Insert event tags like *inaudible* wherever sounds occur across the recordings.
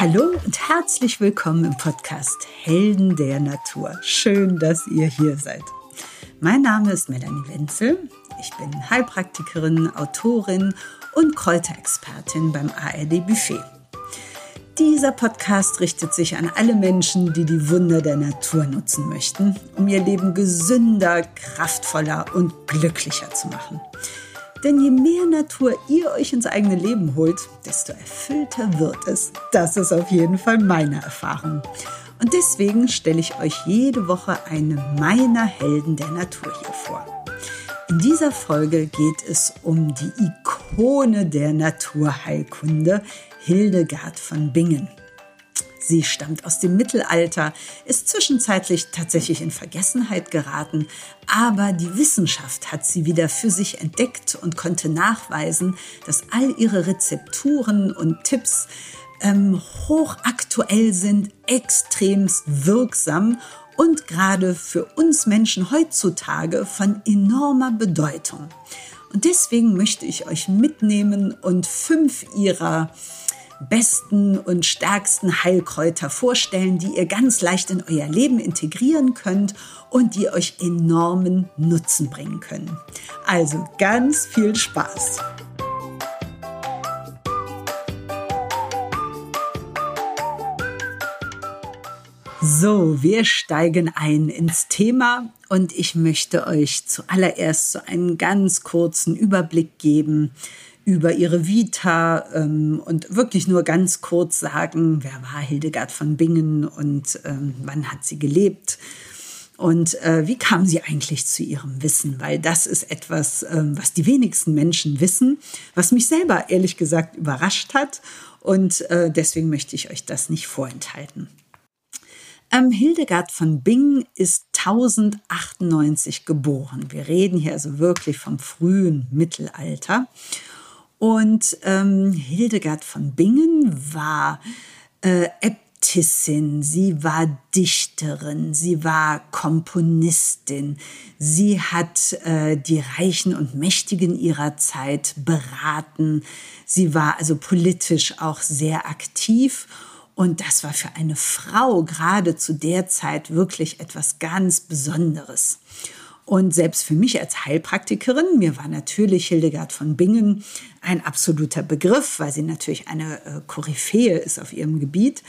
Hallo und herzlich willkommen im Podcast Helden der Natur. Schön, dass ihr hier seid. Mein Name ist Melanie Wenzel. Ich bin Heilpraktikerin, Autorin und Kräuterexpertin beim ARD Buffet. Dieser Podcast richtet sich an alle Menschen, die die Wunder der Natur nutzen möchten, um ihr Leben gesünder, kraftvoller und glücklicher zu machen. Denn je mehr Natur ihr euch ins eigene Leben holt, desto erfüllter wird es. Das ist auf jeden Fall meine Erfahrung. Und deswegen stelle ich euch jede Woche eine meiner Helden der Natur hier vor. In dieser Folge geht es um die Ikone der Naturheilkunde, Hildegard von Bingen. Sie stammt aus dem Mittelalter, ist zwischenzeitlich tatsächlich in Vergessenheit geraten, aber die Wissenschaft hat sie wieder für sich entdeckt und konnte nachweisen, dass all ihre Rezepturen und Tipps ähm, hochaktuell sind, extremst wirksam und gerade für uns Menschen heutzutage von enormer Bedeutung. Und deswegen möchte ich euch mitnehmen und fünf ihrer besten und stärksten Heilkräuter vorstellen, die ihr ganz leicht in euer Leben integrieren könnt und die euch enormen Nutzen bringen können. Also ganz viel Spaß! So, wir steigen ein ins Thema und ich möchte euch zuallererst so einen ganz kurzen Überblick geben über ihre Vita ähm, und wirklich nur ganz kurz sagen, wer war Hildegard von Bingen und ähm, wann hat sie gelebt und äh, wie kam sie eigentlich zu ihrem Wissen? Weil das ist etwas, ähm, was die wenigsten Menschen wissen, was mich selber ehrlich gesagt überrascht hat und äh, deswegen möchte ich euch das nicht vorenthalten. Ähm, Hildegard von Bingen ist 1098 geboren. Wir reden hier also wirklich vom frühen Mittelalter. Und ähm, Hildegard von Bingen war äh, Äbtissin, sie war Dichterin, sie war Komponistin, sie hat äh, die Reichen und Mächtigen ihrer Zeit beraten, sie war also politisch auch sehr aktiv. Und das war für eine Frau gerade zu der Zeit wirklich etwas ganz Besonderes. Und selbst für mich als Heilpraktikerin, mir war natürlich Hildegard von Bingen ein absoluter Begriff, weil sie natürlich eine äh, Koryphäe ist auf ihrem Gebiet.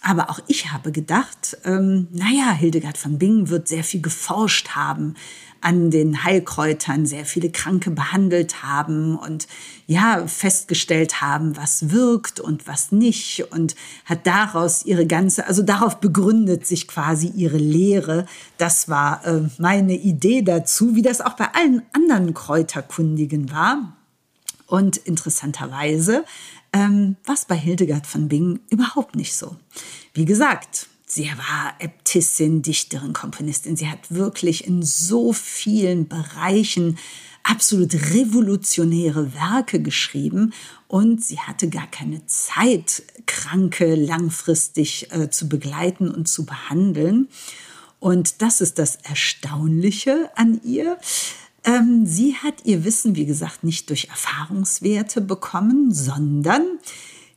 Aber auch ich habe gedacht, ähm, naja, Hildegard von Bingen wird sehr viel geforscht haben an den Heilkräutern, sehr viele Kranke behandelt haben und ja, festgestellt haben, was wirkt und was nicht und hat daraus ihre ganze, also darauf begründet sich quasi ihre Lehre. Das war äh, meine Idee dazu, wie das auch bei allen anderen Kräuterkundigen war. Und interessanterweise ähm, was bei Hildegard von Bingen überhaupt nicht so. Wie gesagt, sie war Äbtissin, Dichterin, Komponistin. Sie hat wirklich in so vielen Bereichen absolut revolutionäre Werke geschrieben und sie hatte gar keine Zeit, Kranke langfristig äh, zu begleiten und zu behandeln. Und das ist das Erstaunliche an ihr. Ähm, sie hat ihr Wissen, wie gesagt, nicht durch Erfahrungswerte bekommen, sondern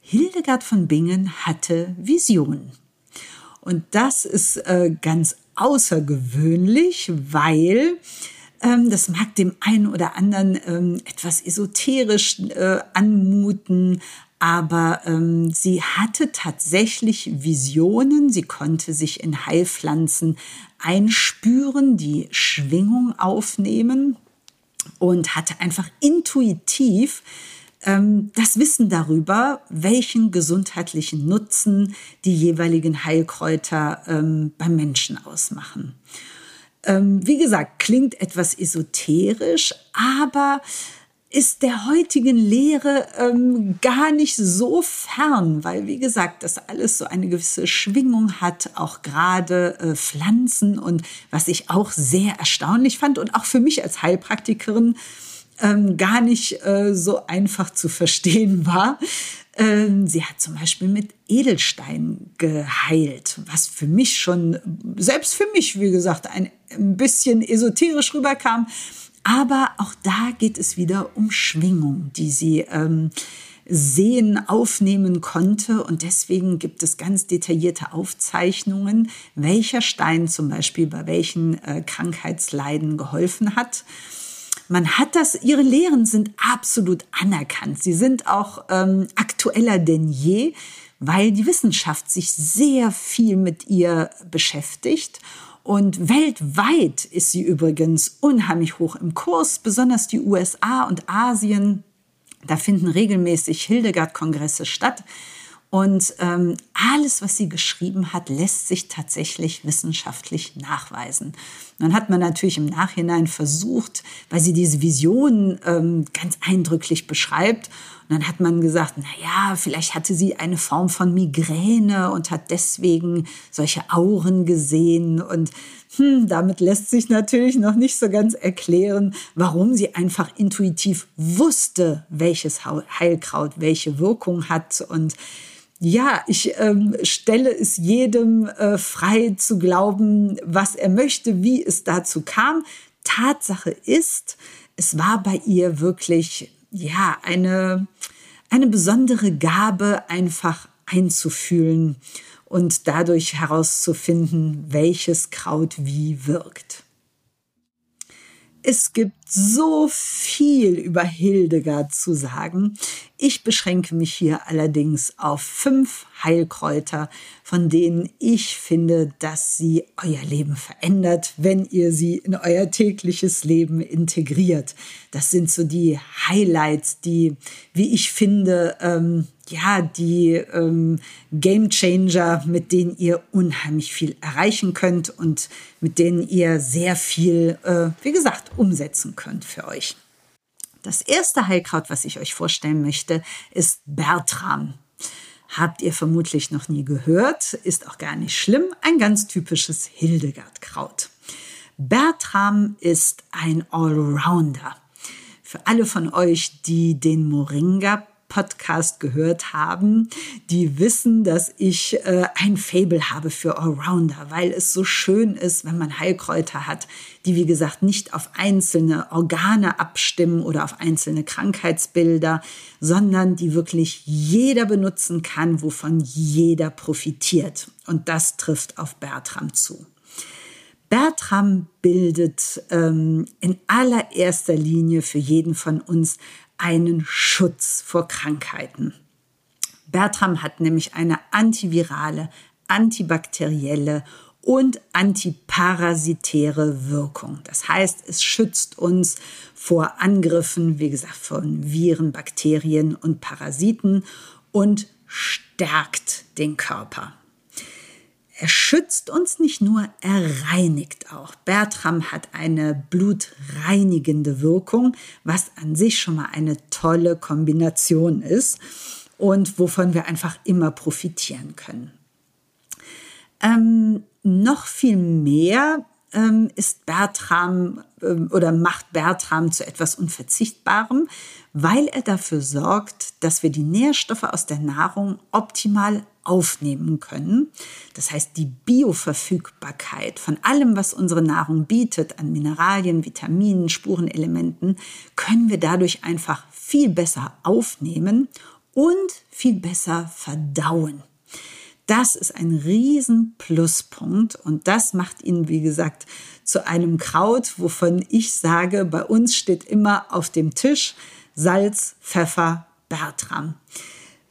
Hildegard von Bingen hatte Visionen. Und das ist äh, ganz außergewöhnlich, weil ähm, das mag dem einen oder anderen ähm, etwas esoterisch äh, anmuten, aber ähm, sie hatte tatsächlich Visionen, sie konnte sich in Heilpflanzen einspüren, die Schwingung aufnehmen und hatte einfach intuitiv das Wissen darüber, welchen gesundheitlichen Nutzen die jeweiligen Heilkräuter ähm, beim Menschen ausmachen. Ähm, wie gesagt, klingt etwas esoterisch, aber ist der heutigen Lehre ähm, gar nicht so fern, weil wie gesagt, das alles so eine gewisse Schwingung hat, auch gerade äh, Pflanzen und was ich auch sehr erstaunlich fand und auch für mich als Heilpraktikerin ähm, gar nicht äh, so einfach zu verstehen war. Ähm, sie hat zum Beispiel mit Edelstein geheilt, was für mich schon, selbst für mich, wie gesagt, ein, bisschen esoterisch rüberkam. Aber auch da geht es wieder um Schwingung, die sie ähm, sehen, aufnehmen konnte. Und deswegen gibt es ganz detaillierte Aufzeichnungen, welcher Stein zum Beispiel bei welchen äh, Krankheitsleiden geholfen hat. Man hat das, ihre Lehren sind absolut anerkannt. Sie sind auch ähm, aktueller denn je, weil die Wissenschaft sich sehr viel mit ihr beschäftigt. Und weltweit ist sie übrigens unheimlich hoch im Kurs, besonders die USA und Asien da finden regelmäßig Hildegard-Kongresse statt. Und ähm, alles, was sie geschrieben hat, lässt sich tatsächlich wissenschaftlich nachweisen. Dann hat man natürlich im Nachhinein versucht, weil sie diese Vision ähm, ganz eindrücklich beschreibt. Und dann hat man gesagt, na ja, vielleicht hatte sie eine Form von Migräne und hat deswegen solche Auren gesehen. Und hm, damit lässt sich natürlich noch nicht so ganz erklären, warum sie einfach intuitiv wusste, welches Heilkraut welche Wirkung hat und ja, ich ähm, stelle es jedem äh, frei zu glauben, was er möchte, wie es dazu kam. Tatsache ist, es war bei ihr wirklich ja eine eine besondere Gabe, einfach einzufühlen und dadurch herauszufinden, welches Kraut wie wirkt. Es gibt so viel über Hildegard zu sagen. Ich beschränke mich hier allerdings auf fünf Heilkräuter, von denen ich finde, dass sie euer Leben verändert, wenn ihr sie in euer tägliches Leben integriert. Das sind so die Highlights, die, wie ich finde, ähm, ja, die ähm, Game Changer, mit denen ihr unheimlich viel erreichen könnt und mit denen ihr sehr viel, äh, wie gesagt, umsetzen könnt für euch. Das erste Heilkraut, was ich euch vorstellen möchte, ist Bertram. Habt ihr vermutlich noch nie gehört, ist auch gar nicht schlimm, ein ganz typisches Hildegard-Kraut. Bertram ist ein Allrounder. Für alle von euch, die den Moringa Podcast gehört haben, die wissen, dass ich äh, ein Fable habe für Allrounder, weil es so schön ist, wenn man Heilkräuter hat, die wie gesagt nicht auf einzelne Organe abstimmen oder auf einzelne Krankheitsbilder, sondern die wirklich jeder benutzen kann, wovon jeder profitiert. Und das trifft auf Bertram zu. Bertram bildet ähm, in allererster Linie für jeden von uns einen Schutz vor Krankheiten. Bertram hat nämlich eine antivirale, antibakterielle und antiparasitäre Wirkung. Das heißt, es schützt uns vor Angriffen, wie gesagt, von Viren, Bakterien und Parasiten und stärkt den Körper. Er schützt uns nicht nur, er reinigt auch. Bertram hat eine blutreinigende Wirkung, was an sich schon mal eine tolle Kombination ist und wovon wir einfach immer profitieren können. Ähm, noch viel mehr ähm, ist Bertram oder macht Bertram zu etwas Unverzichtbarem, weil er dafür sorgt, dass wir die Nährstoffe aus der Nahrung optimal aufnehmen können. Das heißt, die Bioverfügbarkeit von allem, was unsere Nahrung bietet, an Mineralien, Vitaminen, Spurenelementen, können wir dadurch einfach viel besser aufnehmen und viel besser verdauen. Das ist ein riesen Pluspunkt und das macht ihn, wie gesagt, zu einem Kraut, wovon ich sage, bei uns steht immer auf dem Tisch Salz, Pfeffer, Bertram.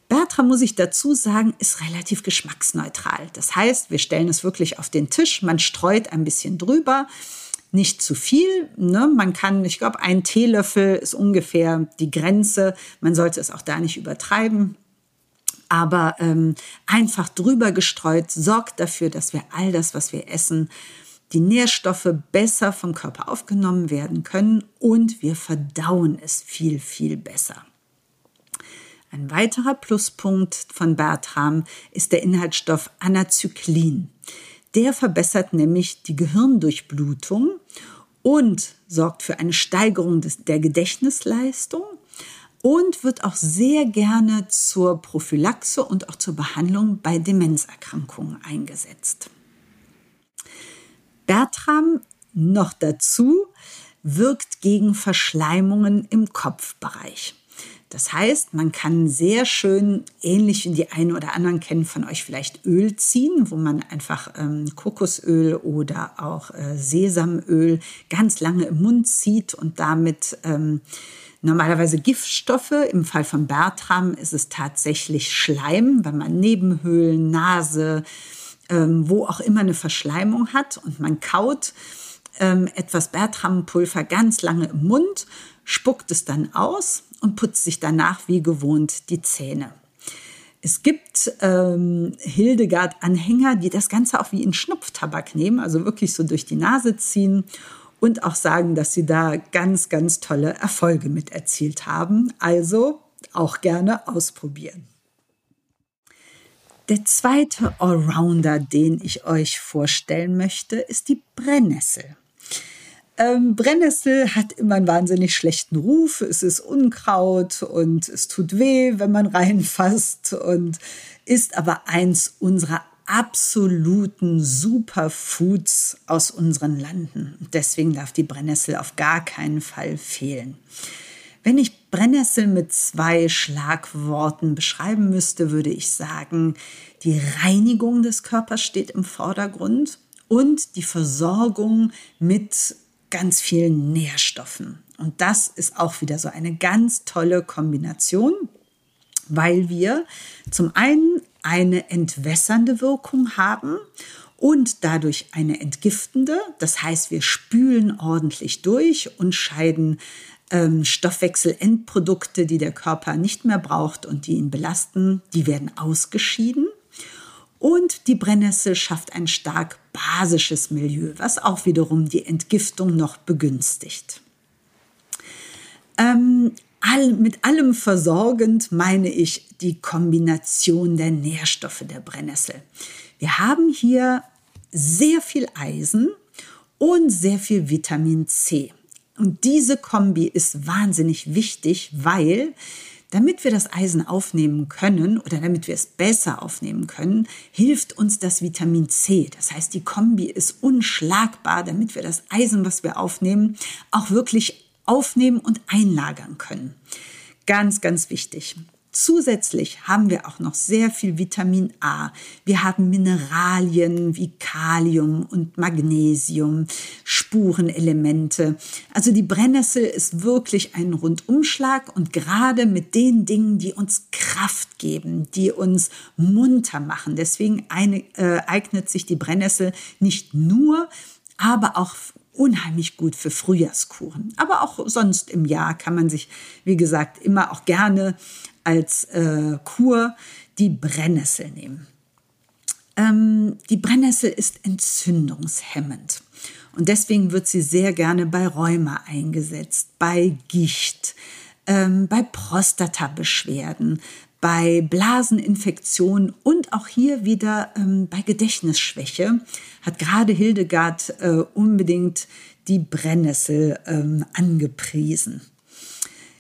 Bertram, muss ich dazu sagen, ist relativ geschmacksneutral. Das heißt, wir stellen es wirklich auf den Tisch, man streut ein bisschen drüber, nicht zu viel. Ne? Man kann, ich glaube, ein Teelöffel ist ungefähr die Grenze. Man sollte es auch da nicht übertreiben. Aber ähm, einfach drüber gestreut sorgt dafür, dass wir all das, was wir essen, die Nährstoffe besser vom Körper aufgenommen werden können und wir verdauen es viel, viel besser. Ein weiterer Pluspunkt von Bertram ist der Inhaltsstoff Anazyklin. Der verbessert nämlich die Gehirndurchblutung und sorgt für eine Steigerung des, der Gedächtnisleistung und wird auch sehr gerne zur Prophylaxe und auch zur Behandlung bei Demenzerkrankungen eingesetzt. Bertram noch dazu wirkt gegen Verschleimungen im Kopfbereich. Das heißt, man kann sehr schön, ähnlich wie die einen oder anderen kennen von euch vielleicht Öl ziehen, wo man einfach ähm, Kokosöl oder auch äh, Sesamöl ganz lange im Mund zieht und damit ähm, normalerweise Giftstoffe. Im Fall von Bertram ist es tatsächlich Schleim, weil man Nebenhöhlen, Nase, ähm, wo auch immer eine Verschleimung hat und man kaut ähm, etwas Bertrampulver ganz lange im Mund, spuckt es dann aus und putzt sich danach wie gewohnt die Zähne. Es gibt ähm, Hildegard-Anhänger, die das Ganze auch wie in Schnupftabak nehmen, also wirklich so durch die Nase ziehen und auch sagen, dass sie da ganz, ganz tolle Erfolge mit erzielt haben. Also auch gerne ausprobieren. Der zweite Allrounder, den ich euch vorstellen möchte, ist die Brennnessel. Ähm, Brennnessel hat immer einen wahnsinnig schlechten Ruf. Es ist Unkraut und es tut weh, wenn man *laughs* reinfasst und ist aber eins unserer absoluten Superfoods aus unseren Landen. Deswegen darf die Brennnessel auf gar keinen Fall fehlen. Wenn ich Brennnessel mit zwei Schlagworten beschreiben müsste, würde ich sagen, die Reinigung des Körpers steht im Vordergrund und die Versorgung mit ganz vielen Nährstoffen. Und das ist auch wieder so eine ganz tolle Kombination, weil wir zum einen eine entwässernde Wirkung haben und dadurch eine entgiftende. Das heißt, wir spülen ordentlich durch und scheiden ähm, Stoffwechselendprodukte, die der Körper nicht mehr braucht und die ihn belasten, die werden ausgeschieden. Und die Brennnessel schafft ein stark basisches Milieu, was auch wiederum die Entgiftung noch begünstigt. Ähm, all, mit allem versorgend meine ich die Kombination der Nährstoffe der Brennnessel. Wir haben hier sehr viel Eisen und sehr viel Vitamin C. Und diese Kombi ist wahnsinnig wichtig, weil damit wir das Eisen aufnehmen können oder damit wir es besser aufnehmen können, hilft uns das Vitamin C. Das heißt, die Kombi ist unschlagbar, damit wir das Eisen, was wir aufnehmen, auch wirklich aufnehmen und einlagern können. Ganz, ganz wichtig. Zusätzlich haben wir auch noch sehr viel Vitamin A. Wir haben Mineralien wie Kalium und Magnesium, Spurenelemente. Also die Brennnessel ist wirklich ein Rundumschlag und gerade mit den Dingen, die uns Kraft geben, die uns munter machen. Deswegen äh, eignet sich die Brennnessel nicht nur, aber auch unheimlich gut für Frühjahrskuren. Aber auch sonst im Jahr kann man sich, wie gesagt, immer auch gerne als äh, Kur die Brennnessel nehmen. Ähm, die Brennnessel ist entzündungshemmend. Und deswegen wird sie sehr gerne bei Rheuma eingesetzt, bei Gicht, ähm, bei Prostatabeschwerden, bei Blaseninfektionen und auch hier wieder ähm, bei Gedächtnisschwäche hat gerade Hildegard äh, unbedingt die Brennnessel ähm, angepriesen.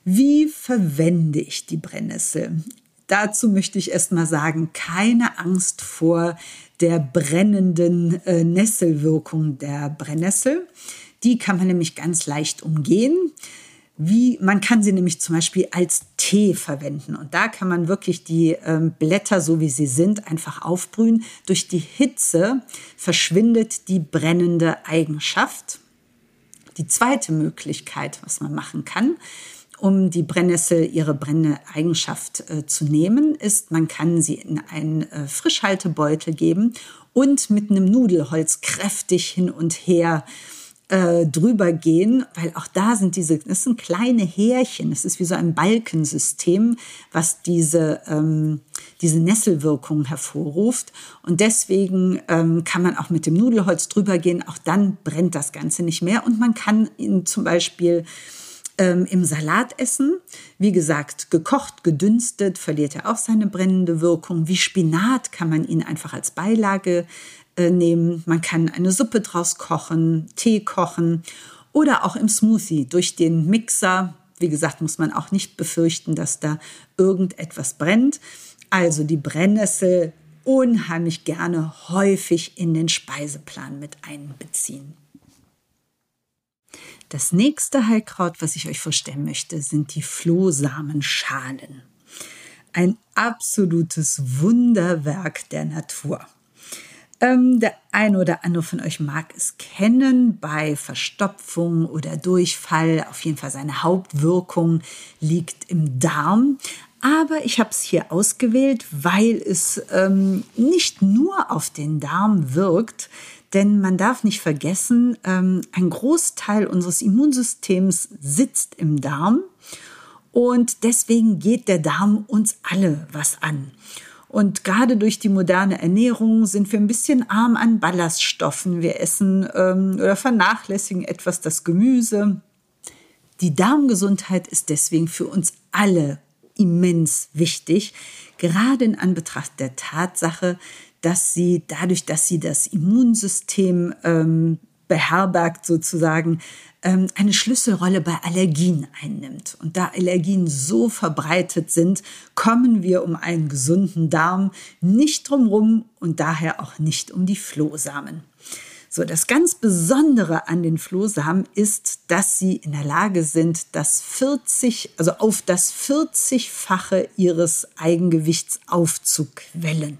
Wie verwende ich die Brennnessel? Dazu möchte ich erst mal sagen, keine Angst vor der brennenden äh, Nesselwirkung der Brennnessel. Die kann man nämlich ganz leicht umgehen. Wie, man kann sie nämlich zum Beispiel als Tee verwenden. Und da kann man wirklich die ähm, Blätter, so wie sie sind, einfach aufbrühen. Durch die Hitze verschwindet die brennende Eigenschaft. Die zweite Möglichkeit, was man machen kann, um die Brennnessel ihre brennende Eigenschaft äh, zu nehmen, ist, man kann sie in einen äh, Frischhaltebeutel geben und mit einem Nudelholz kräftig hin und her äh, drüber gehen, weil auch da sind diese, das sind kleine Härchen, das ist wie so ein Balkensystem, was diese, ähm, diese Nesselwirkung hervorruft. Und deswegen ähm, kann man auch mit dem Nudelholz drüber gehen, auch dann brennt das Ganze nicht mehr. Und man kann ihn zum Beispiel ähm, im Salat essen. Wie gesagt, gekocht, gedünstet, verliert er auch seine brennende Wirkung. Wie Spinat kann man ihn einfach als Beilage äh, nehmen. Man kann eine Suppe draus kochen, Tee kochen oder auch im Smoothie durch den Mixer. Wie gesagt, muss man auch nicht befürchten, dass da irgendetwas brennt. Also die Brennnessel unheimlich gerne häufig in den Speiseplan mit einbeziehen. Das nächste Heilkraut, was ich euch vorstellen möchte, sind die Flohsamenschalen. Ein absolutes Wunderwerk der Natur. Ähm, der eine oder andere von euch mag es kennen bei Verstopfung oder Durchfall. Auf jeden Fall seine Hauptwirkung liegt im Darm. Aber ich habe es hier ausgewählt, weil es ähm, nicht nur auf den Darm wirkt, denn man darf nicht vergessen, ähm, ein Großteil unseres Immunsystems sitzt im Darm und deswegen geht der Darm uns alle was an. Und gerade durch die moderne Ernährung sind wir ein bisschen arm an Ballaststoffen. Wir essen ähm, oder vernachlässigen etwas das Gemüse. Die Darmgesundheit ist deswegen für uns alle immens wichtig, gerade in Anbetracht der Tatsache, dass sie dadurch, dass sie das Immunsystem ähm, beherbergt sozusagen, ähm, eine Schlüsselrolle bei Allergien einnimmt. Und da Allergien so verbreitet sind, kommen wir um einen gesunden Darm nicht drumherum und daher auch nicht um die Flohsamen. So, das ganz Besondere an den Flohsamen ist, dass sie in der Lage sind, das 40, also auf das 40-fache ihres Eigengewichts aufzuquellen.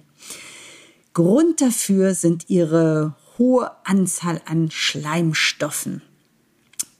Grund dafür sind ihre hohe Anzahl an Schleimstoffen.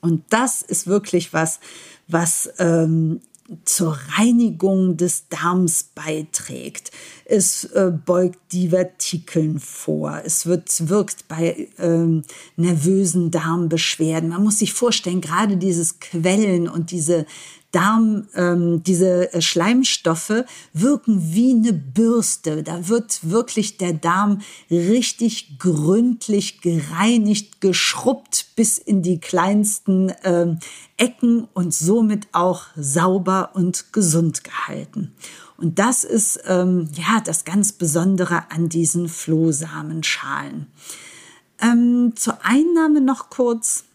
Und das ist wirklich was, was ähm, zur Reinigung des Darms beiträgt. Es äh, beugt Divertikeln vor. Es wird, wirkt bei ähm, nervösen Darmbeschwerden. Man muss sich vorstellen, gerade dieses Quellen und diese Darm, ähm, diese äh, Schleimstoffe wirken wie eine Bürste. Da wird wirklich der Darm richtig gründlich gereinigt, geschrubbt bis in die kleinsten ähm, Ecken und somit auch sauber und gesund gehalten. Und das ist ähm, ja das ganz Besondere an diesen Flohsamenschalen. Ähm, zur Einnahme noch kurz.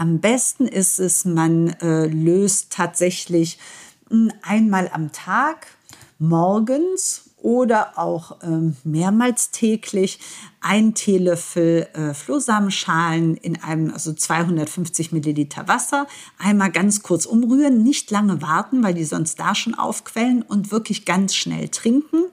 Am besten ist es, man äh, löst tatsächlich hm, einmal am Tag morgens oder auch ähm, mehrmals täglich ein Teelöffel äh, Flohsamenschalen in einem, also 250 Milliliter Wasser, einmal ganz kurz umrühren, nicht lange warten, weil die sonst da schon aufquellen und wirklich ganz schnell trinken.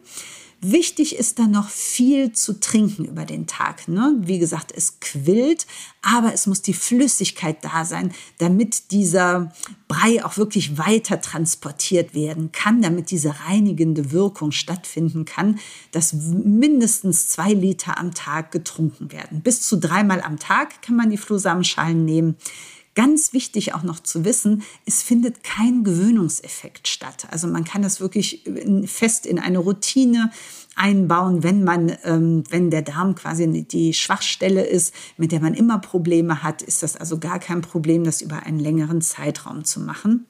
Wichtig ist dann noch viel zu trinken über den Tag. Ne? Wie gesagt, es quillt, aber es muss die Flüssigkeit da sein, damit dieser Brei auch wirklich weiter transportiert werden kann, damit diese reinigende Wirkung stattfinden kann, dass mindestens zwei Liter am Tag getrunken werden. Bis zu dreimal am Tag kann man die Flohsamenschalen nehmen. Ganz wichtig auch noch zu wissen, es findet kein Gewöhnungseffekt statt. Also man kann das wirklich fest in eine Routine einbauen, wenn man, ähm, wenn der Darm quasi die Schwachstelle ist, mit der man immer Probleme hat, ist das also gar kein Problem, das über einen längeren Zeitraum zu machen.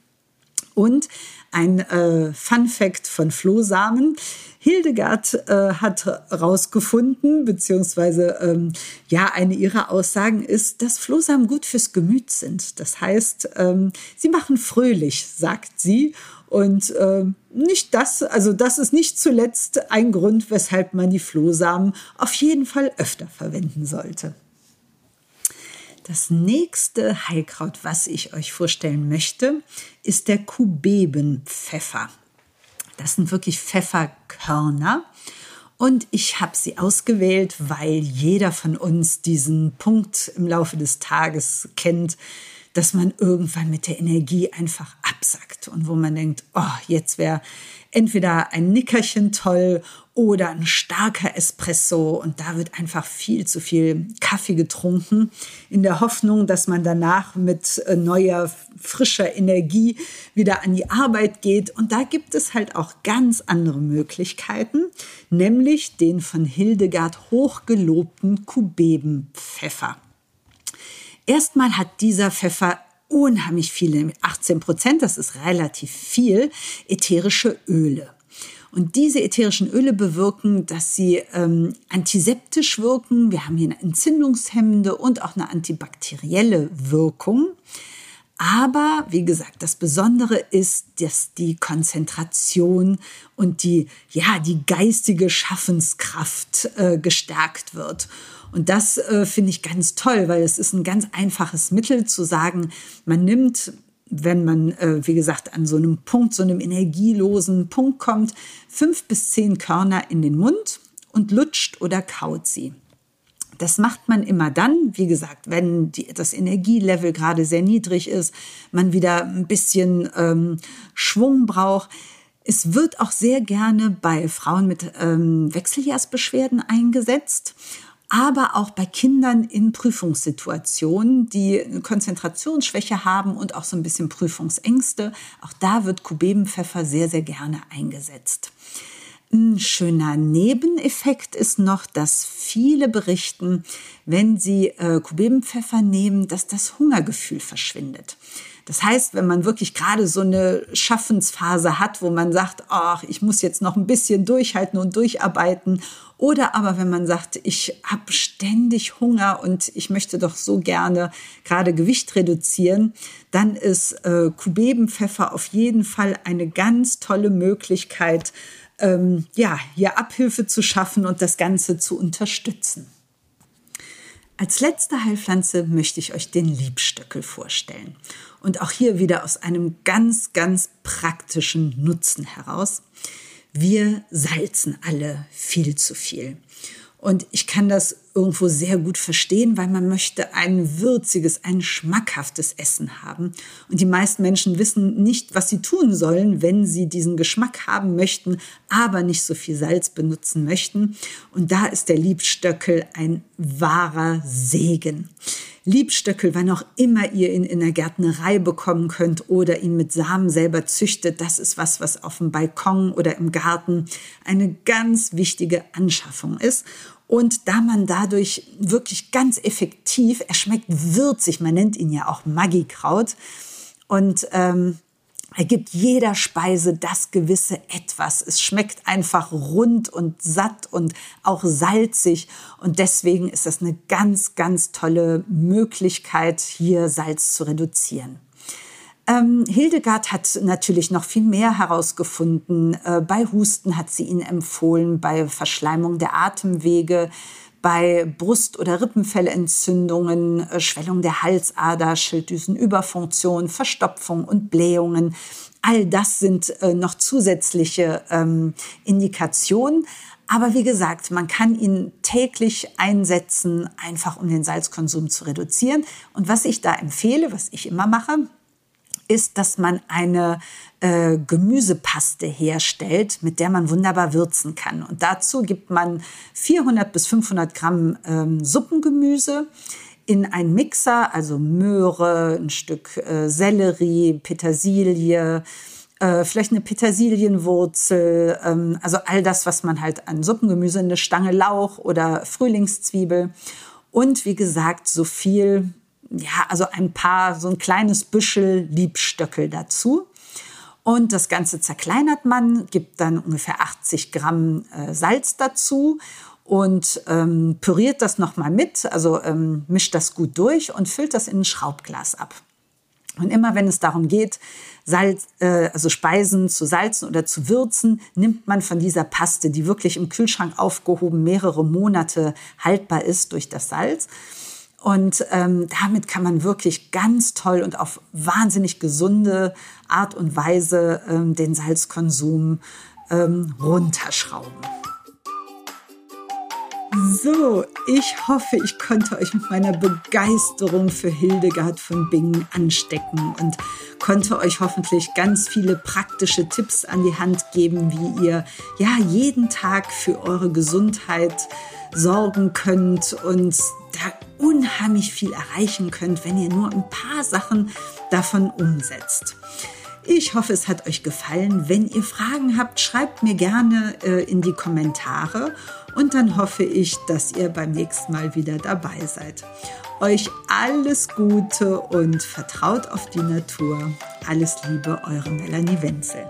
Und ein äh, Fun Fact von Flohsamen. Hildegard äh, hat herausgefunden, beziehungsweise ähm, ja, eine ihrer Aussagen ist, dass Flohsamen gut fürs Gemüt sind. Das heißt, ähm, sie machen fröhlich, sagt sie. Und äh, nicht das, also das ist nicht zuletzt ein Grund, weshalb man die Flohsamen auf jeden Fall öfter verwenden sollte. Das nächste Heilkraut, was ich euch vorstellen möchte, ist der Kubebenpfeffer. Das sind wirklich Pfefferkörner. Und ich habe sie ausgewählt, weil jeder von uns diesen Punkt im Laufe des Tages kennt, dass man irgendwann mit der Energie einfach absackt und wo man denkt, oh, jetzt wäre entweder ein Nickerchen toll oder ein starker Espresso und da wird einfach viel zu viel Kaffee getrunken in der Hoffnung, dass man danach mit äh, neuer frischer Energie wieder an die Arbeit geht und da gibt es halt auch ganz andere Möglichkeiten, nämlich den von Hildegard hochgelobten Kubebenpfeffer. Erstmal hat dieser Pfeffer unheimlich viele, 18 Prozent, das ist relativ viel, ätherische Öle. Und diese ätherischen Öle bewirken, dass sie ähm, antiseptisch wirken. Wir haben hier eine entzündungshemmende und auch eine antibakterielle Wirkung. Aber wie gesagt, das Besondere ist, dass die Konzentration und die, ja, die geistige Schaffenskraft äh, gestärkt wird. Und das äh, finde ich ganz toll, weil es ist ein ganz einfaches Mittel zu sagen, man nimmt wenn man, äh, wie gesagt, an so einem Punkt, so einem energielosen Punkt kommt, fünf bis zehn Körner in den Mund und lutscht oder kaut sie. Das macht man immer dann, wie gesagt, wenn die, das Energielevel gerade sehr niedrig ist, man wieder ein bisschen ähm, Schwung braucht. Es wird auch sehr gerne bei Frauen mit ähm, Wechseljahrsbeschwerden eingesetzt, aber auch bei Kindern in Prüfungssituationen, die Konzentrationsschwäche haben und auch so ein bisschen Prüfungsängste. Auch da wird Kubebenpfeffer sehr, sehr gerne eingesetzt. Ein schöner Nebeneffekt ist noch, dass viele berichten, wenn sie äh, Kubebenpfeffer nehmen, dass das Hungergefühl verschwindet. Das heißt, wenn man wirklich gerade so eine Schaffensphase hat, wo man sagt, ach, ich muss jetzt noch ein bisschen durchhalten und durcharbeiten, oder aber wenn man sagt, ich habe ständig Hunger und ich möchte doch so gerne gerade Gewicht reduzieren, dann ist äh, Kubebenpfeffer auf jeden Fall eine ganz tolle Möglichkeit, ähm, ja, hier Abhilfe zu schaffen und das Ganze zu unterstützen. Als letzte Heilpflanze möchte ich euch den Liebstöckel vorstellen. Und auch hier wieder aus einem ganz, ganz praktischen Nutzen heraus. Wir salzen alle viel zu viel. Und ich kann das irgendwo sehr gut verstehen, weil man möchte ein würziges, ein schmackhaftes Essen haben. Und die meisten Menschen wissen nicht, was sie tun sollen, wenn sie diesen Geschmack haben möchten, aber nicht so viel Salz benutzen möchten. Und da ist der Liebstöckel ein wahrer Segen. Liebstöckel, wann auch immer ihr ihn in der Gärtnerei bekommen könnt oder ihn mit Samen selber züchtet, das ist was, was auf dem Balkon oder im Garten eine ganz wichtige Anschaffung ist. Und da man dadurch wirklich ganz effektiv, er schmeckt würzig, man nennt ihn ja auch Maggi-Kraut. Und ähm, er gibt jeder Speise das gewisse Etwas. Es schmeckt einfach rund und satt und auch salzig. Und deswegen ist das eine ganz, ganz tolle Möglichkeit, hier Salz zu reduzieren. Ähm, Hildegard hat natürlich noch viel mehr herausgefunden. Äh, bei Husten hat sie ihn empfohlen, bei Verschleimung der Atemwege, bei Brust- oder Rippenfellentzündungen, äh, Schwellung der Halsader, Schilddüsenüberfunktion, Verstopfung und Blähungen. All das sind äh, noch zusätzliche ähm, Indikationen. Aber wie gesagt, man kann ihn täglich einsetzen, einfach um den Salzkonsum zu reduzieren. Und was ich da empfehle, was ich immer mache, ist, dass man eine äh, Gemüsepaste herstellt, mit der man wunderbar würzen kann. Und dazu gibt man 400 bis 500 Gramm ähm, Suppengemüse in einen Mixer, also Möhre, ein Stück äh, Sellerie, Petersilie, äh, vielleicht eine Petersilienwurzel, ähm, also all das, was man halt an Suppengemüse, eine Stange Lauch oder Frühlingszwiebel. Und wie gesagt, so viel ja, also ein paar, so ein kleines Büschel Liebstöckel dazu. Und das Ganze zerkleinert man, gibt dann ungefähr 80 Gramm äh, Salz dazu und ähm, püriert das nochmal mit, also ähm, mischt das gut durch und füllt das in ein Schraubglas ab. Und immer wenn es darum geht, Salz, äh, also Speisen zu salzen oder zu würzen, nimmt man von dieser Paste, die wirklich im Kühlschrank aufgehoben mehrere Monate haltbar ist durch das Salz und ähm, damit kann man wirklich ganz toll und auf wahnsinnig gesunde Art und Weise ähm, den Salzkonsum ähm, runterschrauben. So, ich hoffe, ich konnte euch mit meiner Begeisterung für Hildegard von Bingen anstecken und konnte euch hoffentlich ganz viele praktische Tipps an die Hand geben, wie ihr ja jeden Tag für eure Gesundheit sorgen könnt und da unheimlich viel erreichen könnt, wenn ihr nur ein paar Sachen davon umsetzt. Ich hoffe, es hat euch gefallen. Wenn ihr Fragen habt, schreibt mir gerne äh, in die Kommentare und dann hoffe ich, dass ihr beim nächsten Mal wieder dabei seid. Euch alles Gute und vertraut auf die Natur. Alles Liebe, eure Melanie Wenzel.